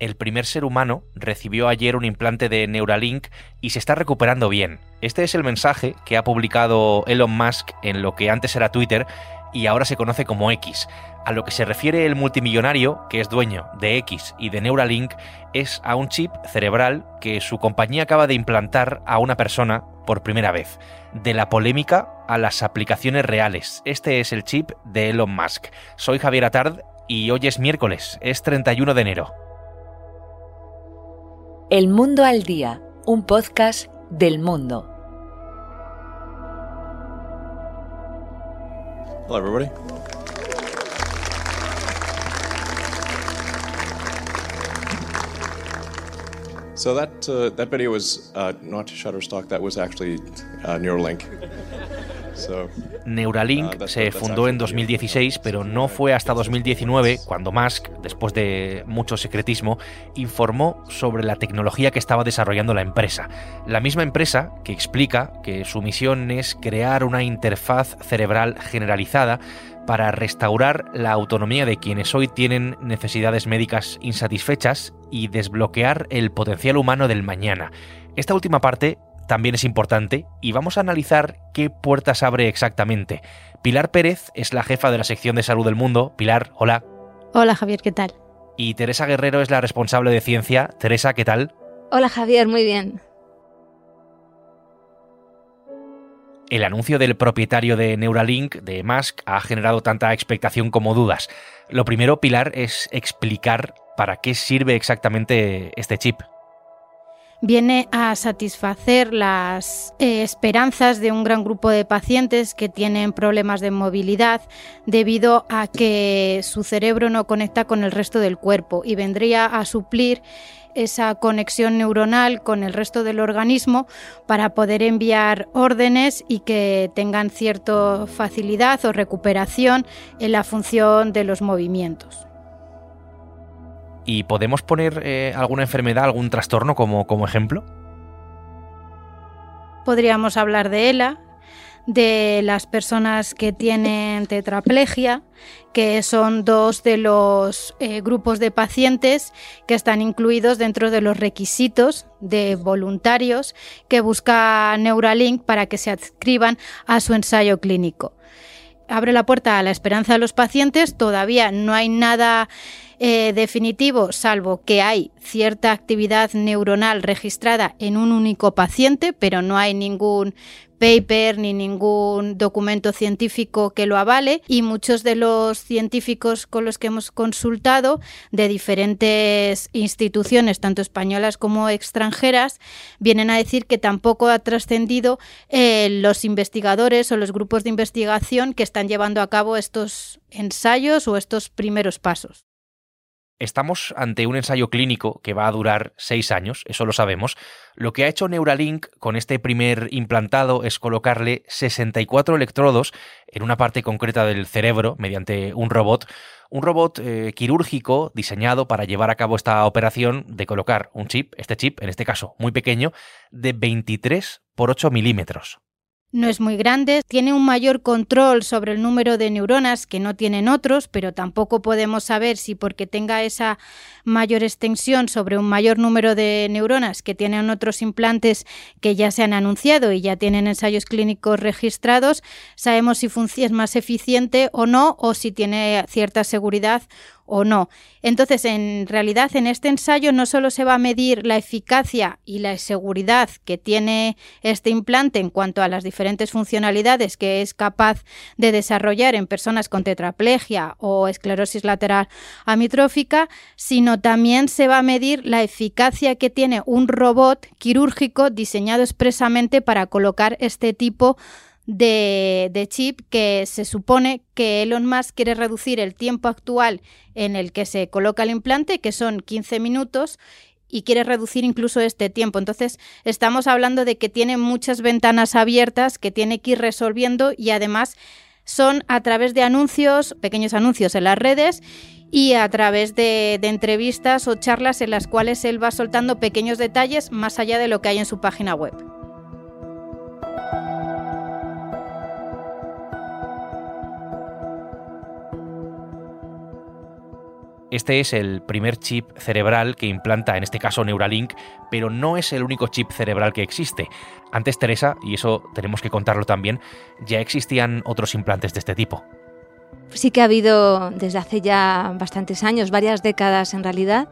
el primer ser humano recibió ayer un implante de Neuralink y se está recuperando bien. Este es el mensaje que ha publicado Elon Musk en lo que antes era Twitter y ahora se conoce como X. A lo que se refiere el multimillonario, que es dueño de X y de Neuralink, es a un chip cerebral que su compañía acaba de implantar a una persona por primera vez. De la polémica a las aplicaciones reales. Este es el chip de Elon Musk. Soy Javier Atard y hoy es miércoles, es 31 de enero. El Mundo al Día, un podcast del mundo. Hello, everybody. So that uh, that video was uh, not Shutterstock. That was actually uh, Neuralink. Neuralink se fundó en 2016, pero no fue hasta 2019 cuando Musk, después de mucho secretismo, informó sobre la tecnología que estaba desarrollando la empresa. La misma empresa que explica que su misión es crear una interfaz cerebral generalizada para restaurar la autonomía de quienes hoy tienen necesidades médicas insatisfechas y desbloquear el potencial humano del mañana. Esta última parte también es importante y vamos a analizar qué puertas abre exactamente. Pilar Pérez es la jefa de la sección de salud del mundo. Pilar, hola. Hola Javier, ¿qué tal? Y Teresa Guerrero es la responsable de ciencia. Teresa, ¿qué tal? Hola Javier, muy bien. El anuncio del propietario de Neuralink, de Musk, ha generado tanta expectación como dudas. Lo primero, Pilar, es explicar para qué sirve exactamente este chip viene a satisfacer las eh, esperanzas de un gran grupo de pacientes que tienen problemas de movilidad debido a que su cerebro no conecta con el resto del cuerpo y vendría a suplir esa conexión neuronal con el resto del organismo para poder enviar órdenes y que tengan cierta facilidad o recuperación en la función de los movimientos. ¿Y podemos poner eh, alguna enfermedad, algún trastorno como, como ejemplo? Podríamos hablar de ELA, de las personas que tienen tetraplegia, que son dos de los eh, grupos de pacientes que están incluidos dentro de los requisitos de voluntarios que busca Neuralink para que se adscriban a su ensayo clínico. Abre la puerta a la esperanza de los pacientes, todavía no hay nada eh, definitivo, salvo que hay cierta actividad neuronal registrada en un único paciente, pero no hay ningún paper ni ningún documento científico que lo avale y muchos de los científicos con los que hemos consultado de diferentes instituciones, tanto españolas como extranjeras, vienen a decir que tampoco ha trascendido eh, los investigadores o los grupos de investigación que están llevando a cabo estos ensayos o estos primeros pasos. Estamos ante un ensayo clínico que va a durar seis años, eso lo sabemos. Lo que ha hecho Neuralink con este primer implantado es colocarle 64 electrodos en una parte concreta del cerebro mediante un robot, un robot eh, quirúrgico diseñado para llevar a cabo esta operación de colocar un chip, este chip, en este caso muy pequeño, de 23 por 8 milímetros no es muy grande, tiene un mayor control sobre el número de neuronas que no tienen otros, pero tampoco podemos saber si porque tenga esa mayor extensión sobre un mayor número de neuronas que tienen otros implantes que ya se han anunciado y ya tienen ensayos clínicos registrados, sabemos si es más eficiente o no o si tiene cierta seguridad o no. Entonces, en realidad, en este ensayo no solo se va a medir la eficacia y la seguridad que tiene este implante en cuanto a las diferentes funcionalidades que es capaz de desarrollar en personas con tetraplegia o esclerosis lateral amitrófica, sino también se va a medir la eficacia que tiene un robot quirúrgico diseñado expresamente para colocar este tipo de, chip que se supone que Elon Musk quiere reducir el tiempo actual en el que se coloca el implante, que son 15 minutos, y quiere reducir incluso este tiempo. Entonces, estamos hablando de que tiene muchas ventanas abiertas que tiene que ir resolviendo y además son a través de anuncios, pequeños anuncios en las redes y a través de, de, entrevistas o charlas en las cuales él va soltando pequeños detalles más allá de lo que hay en su página web. Este es el primer chip cerebral que implanta, en este caso Neuralink, pero no es el único chip cerebral que existe. Antes, Teresa, y eso tenemos que contarlo también, ya existían otros implantes de este tipo. Sí que ha habido desde hace ya bastantes años, varias décadas en realidad,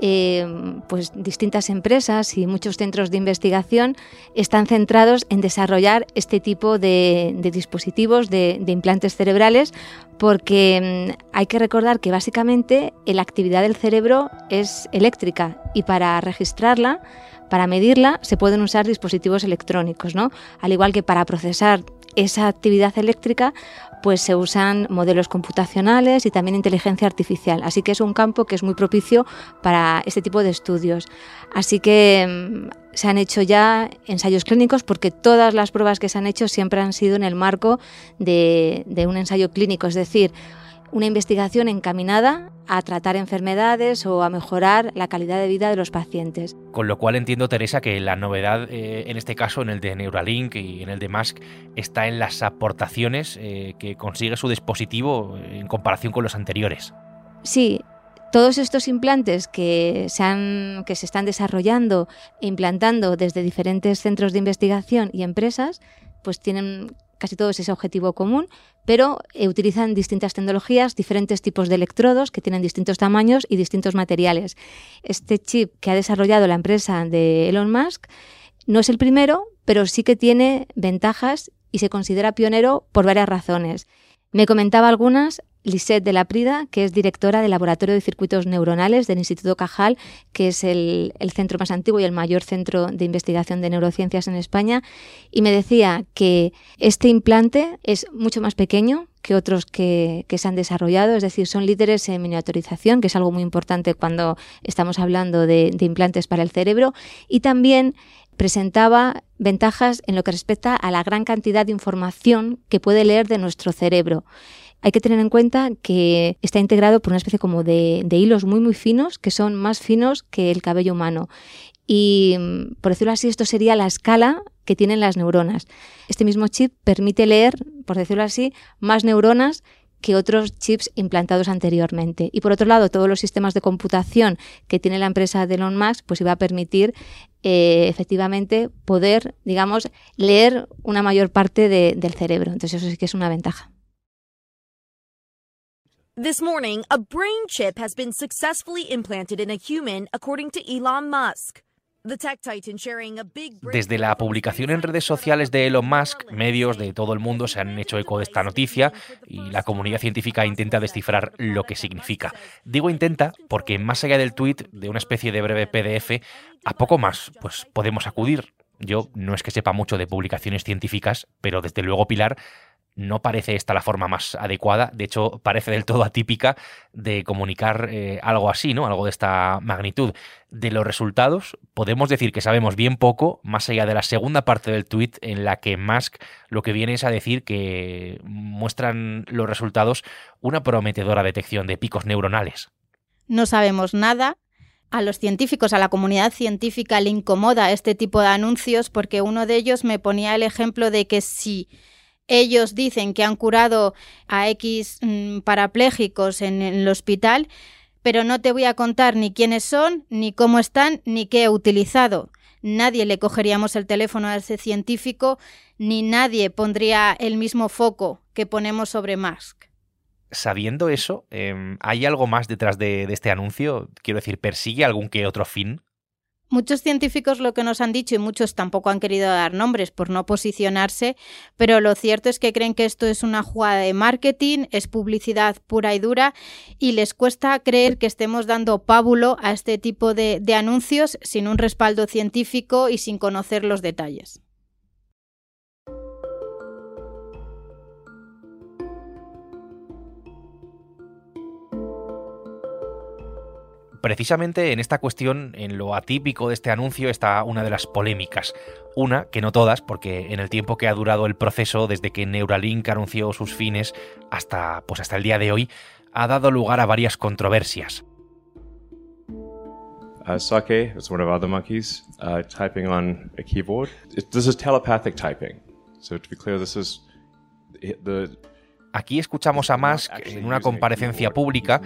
eh, pues distintas empresas y muchos centros de investigación están centrados en desarrollar este tipo de, dispositivos, de, implantes cerebrales, porque mm, hay que recordar que básicamente la actividad del cerebro es eléctrica y para registrarla, para medirla, se pueden usar dispositivos electrónicos, ¿no? Al igual que para procesar esa actividad eléctrica, pues se usan modelos computacionales y también inteligencia artificial. Así que es un campo que es muy propicio para este tipo de estudios. Así que mm, se han hecho ya ensayos clínicos porque todas las pruebas que se han hecho siempre han sido en el marco de, de un ensayo clínico, es decir, una investigación encaminada a tratar enfermedades o a mejorar la calidad de vida de los pacientes. Con lo cual entiendo, Teresa, que la novedad eh, en este caso, en el de Neuralink y en el de Musk, está en las aportaciones eh, que consigue su dispositivo en comparación con los anteriores. Sí, todos estos implantes que se, han, que se están desarrollando e implantando desde diferentes centros de investigación y empresas, pues tienen casi todos ese objetivo común, pero eh, utilizan distintas tecnologías, diferentes tipos de electrodos que tienen distintos tamaños y distintos materiales. Este chip que ha desarrollado la empresa de Elon Musk no es el primero, pero sí que tiene ventajas y se considera pionero por varias razones. Me comentaba algunas Lisette de la Prida, que es directora del Laboratorio de Circuitos Neuronales del Instituto Cajal, que es el, centro más antiguo y el mayor centro de investigación de neurociencias en España, y me decía que este implante es mucho más pequeño que otros que, se han desarrollado, es decir, son líderes en miniaturización, que es algo muy importante cuando estamos hablando de, de implantes para el cerebro, y también presentaba ventajas en lo que respecta a la gran cantidad de información que puede leer de nuestro cerebro. Hay que tener en cuenta que está integrado por una especie como de, hilos muy muy finos, que son más finos que el cabello humano. Y, mm, por decirlo así, esto sería la escala que tienen las neuronas. Este mismo chip permite leer, por decirlo así, más neuronas que otros chips implantados anteriormente. Y por otro lado, todos los sistemas de computación que tiene la empresa de Elon Musk, pues iba a permitir eh, efectivamente poder, digamos, leer una mayor parte del cerebro. Entonces eso sí que es una ventaja. This morning, a brain chip has been successfully implanted in a human, according to Elon Musk. Desde la publicación en redes sociales de Elon Musk, medios de todo el mundo se han hecho eco de esta noticia y la comunidad científica intenta descifrar lo que significa. Digo intenta porque más allá del tweet de una especie de breve PDF, a poco más pues podemos acudir. Yo no es que sepa mucho de publicaciones científicas, pero desde luego Pilar no parece esta la forma más adecuada, de hecho parece del todo atípica de comunicar eh, algo así, ¿no? Algo de esta magnitud. De los resultados, podemos decir que sabemos bien poco, más allá de la segunda parte del tweet en la que Musk lo que viene es a decir que muestran los resultados una prometedora detección de picos neuronales. No sabemos nada, a los científicos, a la comunidad científica le incomoda este tipo de anuncios porque uno de ellos me ponía el ejemplo de que si ellos dicen que han curado a X mm, parapléjicos en, el hospital, pero no te voy a contar ni quiénes son, ni cómo están, ni qué he utilizado. Nadie le cogeríamos el teléfono a ese científico, ni nadie pondría el mismo foco que ponemos sobre Musk. Sabiendo eso, em, ¿hay algo más detrás de este anuncio? Quiero decir, ¿persigue algún que otro fin? Muchos científicos lo que nos han dicho y muchos tampoco han querido dar nombres por no posicionarse, pero lo cierto es que creen que esto es una jugada de marketing, es publicidad pura y dura y les cuesta creer que estemos dando pábulo a este tipo de, de anuncios sin un respaldo científico y sin conocer los detalles. Precisamente en esta cuestión, en lo atípico de este anuncio, está una de las polémicas. Una, que no todas, porque en el tiempo que ha durado el proceso, desde que Neuralink anunció sus fines hasta, pues hasta el día de hoy, ha dado lugar a varias controversias. Uh, Sake is one of other monkeys typing on a keyboard. this is telepathic typing. So to be clear, this is the Aquí escuchamos a Musk en una comparecencia pública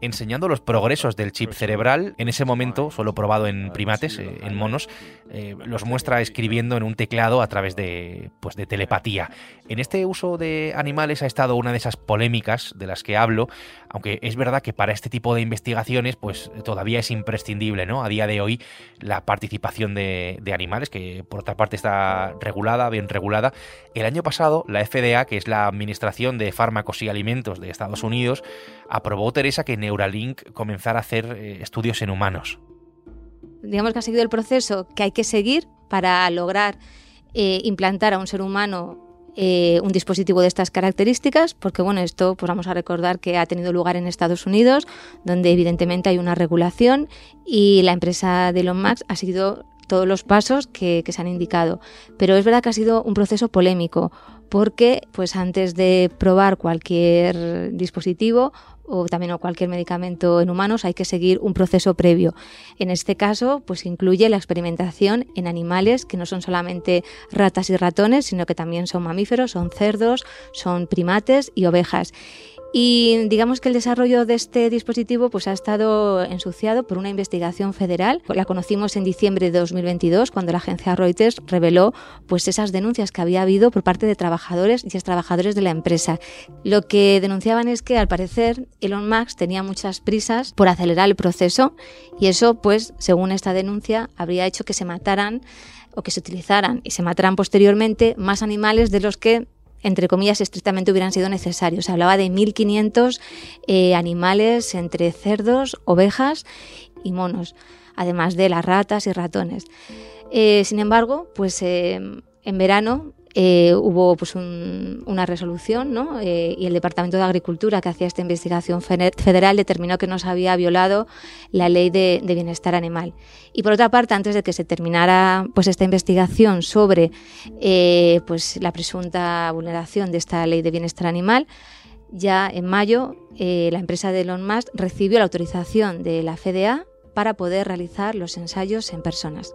enseñando los progresos del chip cerebral, en ese momento solo probado en primates, eh, en monos, eh, los muestra escribiendo en un teclado a través de, pues, de telepatía. En este uso de animales ha estado una de esas polémicas de las que hablo, aunque es verdad que para este tipo de investigaciones pues todavía es imprescindible, ¿no? A día de hoy la participación de, de animales, que por otra parte está regulada, bien regulada. El año pasado la FDA, que es la Administración de Fármacos y Alimentos de Estados Unidos, aprobó, Teresa, que Neuralink comenzara a hacer eh, estudios en humanos. Digamos que ha seguido el proceso que hay que seguir para lograr eh, implantar a un ser humano eh, un dispositivo de estas características, porque bueno, esto pues vamos a recordar que ha tenido lugar en Estados Unidos, donde evidentemente hay una regulación y la empresa de Elon Musk ha seguido todos los pasos que, que se han indicado. Pero es verdad que ha sido un proceso polémico, porque pues antes de probar cualquier dispositivo o también o cualquier medicamento en humanos hay que seguir un proceso previo. En este caso, pues incluye la experimentación en animales que no son solamente ratas y ratones, sino que también son mamíferos, son cerdos, son primates y ovejas. Y digamos que el desarrollo de este dispositivo pues, ha estado ensuciado por una investigación federal. La conocimos en diciembre de 2022, cuando la agencia Reuters reveló pues, esas denuncias que había habido por parte de trabajadores y trabajadores de la empresa. Lo que denunciaban es que, al parecer, Elon Musk tenía muchas prisas por acelerar el proceso y eso, pues, según esta denuncia, habría hecho que se mataran o que se utilizaran y se mataran posteriormente más animales de los que entre comillas, estrictamente hubieran sido necesarios. Se hablaba de 1.500 eh, animales entre cerdos, ovejas y monos, además de las ratas y ratones. Eh, sin embargo, pues eh, en verano eh, hubo pues una resolución ¿no? Eh, y el Departamento de Agricultura que hacía esta investigación federal determinó que no se había violado la ley de, bienestar animal. Y por otra parte, antes de que se terminara pues esta investigación sobre eh, pues la presunta vulneración de esta ley de bienestar animal, ya en mayo la empresa de Elon Musk recibió la autorización de la FDA para poder realizar los ensayos en personas.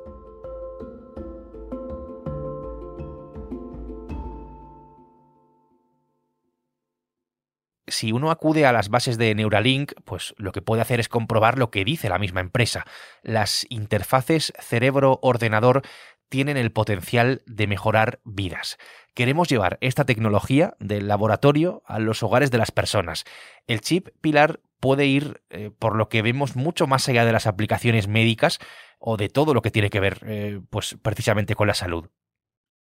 Si uno acude a las bases de Neuralink, pues lo que puede hacer es comprobar lo que dice la misma empresa. Las interfaces cerebro-ordenador tienen el potencial de mejorar vidas. Queremos llevar esta tecnología del laboratorio a los hogares de las personas. El chip Pilar puede ir, eh, por lo que vemos, mucho más allá de las aplicaciones médicas o de todo lo que tiene que ver, eh, pues precisamente con la salud.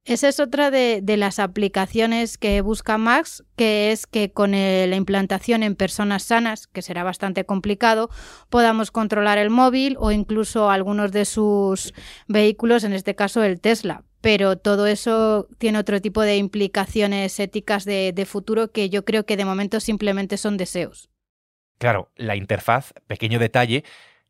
Esa es otra de, las aplicaciones que busca Max, que es que con la implantación en personas sanas, que será bastante complicado, podamos controlar el móvil o incluso algunos de sus vehículos, en este caso el Tesla. Pero todo eso tiene otro tipo de implicaciones éticas de, futuro que yo creo que de momento simplemente son deseos. Claro, la interfaz, pequeño detalle,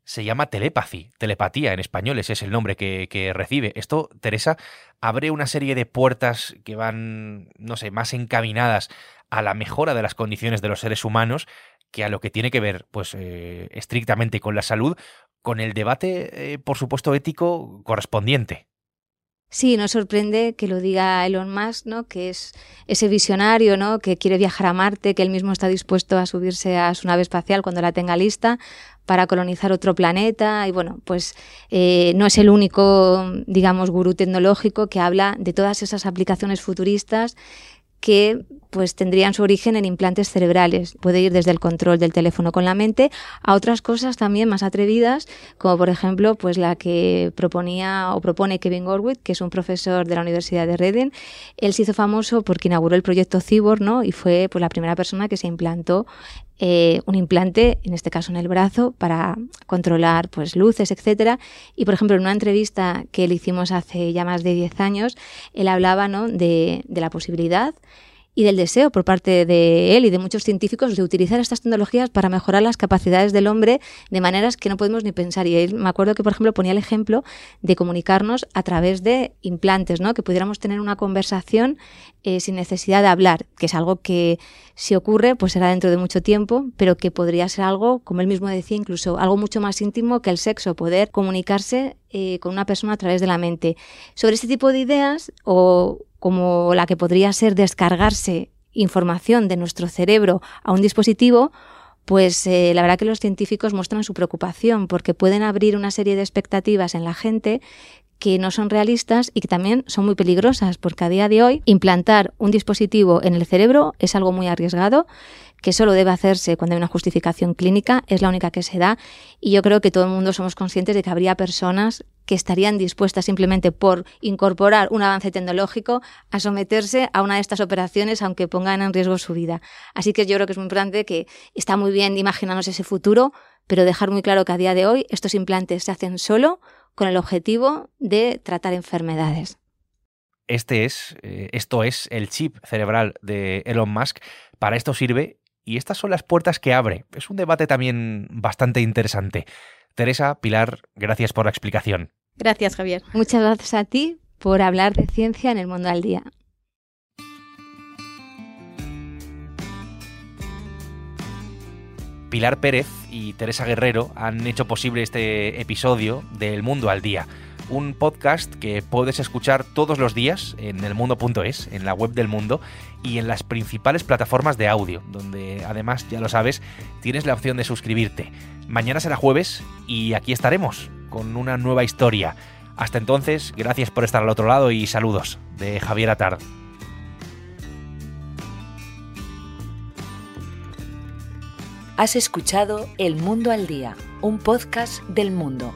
se llama telepathy, telepatía en español, ese es el nombre que, recibe. Esto, Teresa, abre una serie de puertas que van, no sé, más encaminadas a la mejora de las condiciones de los seres humanos que a lo que tiene que ver, pues, eh, estrictamente con la salud, con el debate, eh, por supuesto, ético correspondiente. Sí, nos sorprende que lo diga Elon Musk, ¿no? que es ese visionario ¿no? que quiere viajar a Marte, que él mismo está dispuesto a subirse a su nave espacial cuando la tenga lista para colonizar otro planeta. Y bueno, pues eh, no es el único, digamos, gurú tecnológico que habla de todas esas aplicaciones futuristas que pues tendrían su origen en implantes cerebrales. Puede ir desde el control del teléfono con la mente a otras cosas también más atrevidas, como por ejemplo pues la que proponía o propone Kevin Gorwitz, que es un profesor de la Universidad de Reading. Él se hizo famoso porque inauguró el proyecto Cyborg, ¿no? Y fue pues la primera persona que se implantó eh, un implante, en este caso en el brazo, para controlar pues luces, etcétera. Y por ejemplo, en una entrevista que le hicimos hace ya más de 10 años, él hablaba ¿no? de la posibilidad y del deseo por parte de él y de muchos científicos de utilizar estas tecnologías para mejorar las capacidades del hombre de maneras que no podemos ni pensar. Y él, me acuerdo que, por ejemplo, ponía el ejemplo de comunicarnos a través de implantes, ¿no? que pudiéramos tener una conversación eh, sin necesidad de hablar, que es algo que si ocurre, pues será dentro de mucho tiempo, pero que podría ser algo, como él mismo decía, incluso algo mucho más íntimo que el sexo, poder comunicarse eh, con una persona a través de la mente. Sobre este tipo de ideas, o como la que podría ser descargarse información de nuestro cerebro a un dispositivo, pues eh, la verdad que los científicos muestran su preocupación porque pueden abrir una serie de expectativas en la gente que no son realistas y que también son muy peligrosas, porque a día de hoy implantar un dispositivo en el cerebro es algo muy arriesgado, que solo debe hacerse cuando hay una justificación clínica, es la única que se da, y yo creo que todo el mundo somos conscientes de que habría personas que estarían dispuestas simplemente por incorporar un avance tecnológico a someterse a una de estas operaciones aunque pongan en riesgo su vida. Así que yo creo que es muy importante que está muy bien imaginarnos ese futuro, pero dejar muy claro que a día de hoy estos implantes se hacen solo con el objetivo de tratar enfermedades. Este es, eh, esto es el chip cerebral de Elon Musk. Para esto sirve y estas son las puertas que abre. Es un debate también bastante interesante. Teresa, Pilar, gracias por la explicación. Gracias, Javier. Muchas gracias a ti por hablar de ciencia en el mundo al día. Pilar Pérez y Teresa Guerrero han hecho posible este episodio de El Mundo al Día, un podcast que puedes escuchar todos los días en elmundo.es, en la web del mundo y en las principales plataformas de audio, donde además, ya lo sabes, tienes la opción de suscribirte. Mañana será jueves y aquí estaremos con una nueva historia. Hasta entonces, gracias por estar al otro lado y saludos de Javier Atard. Has escuchado El Mundo al Día, un podcast del mundo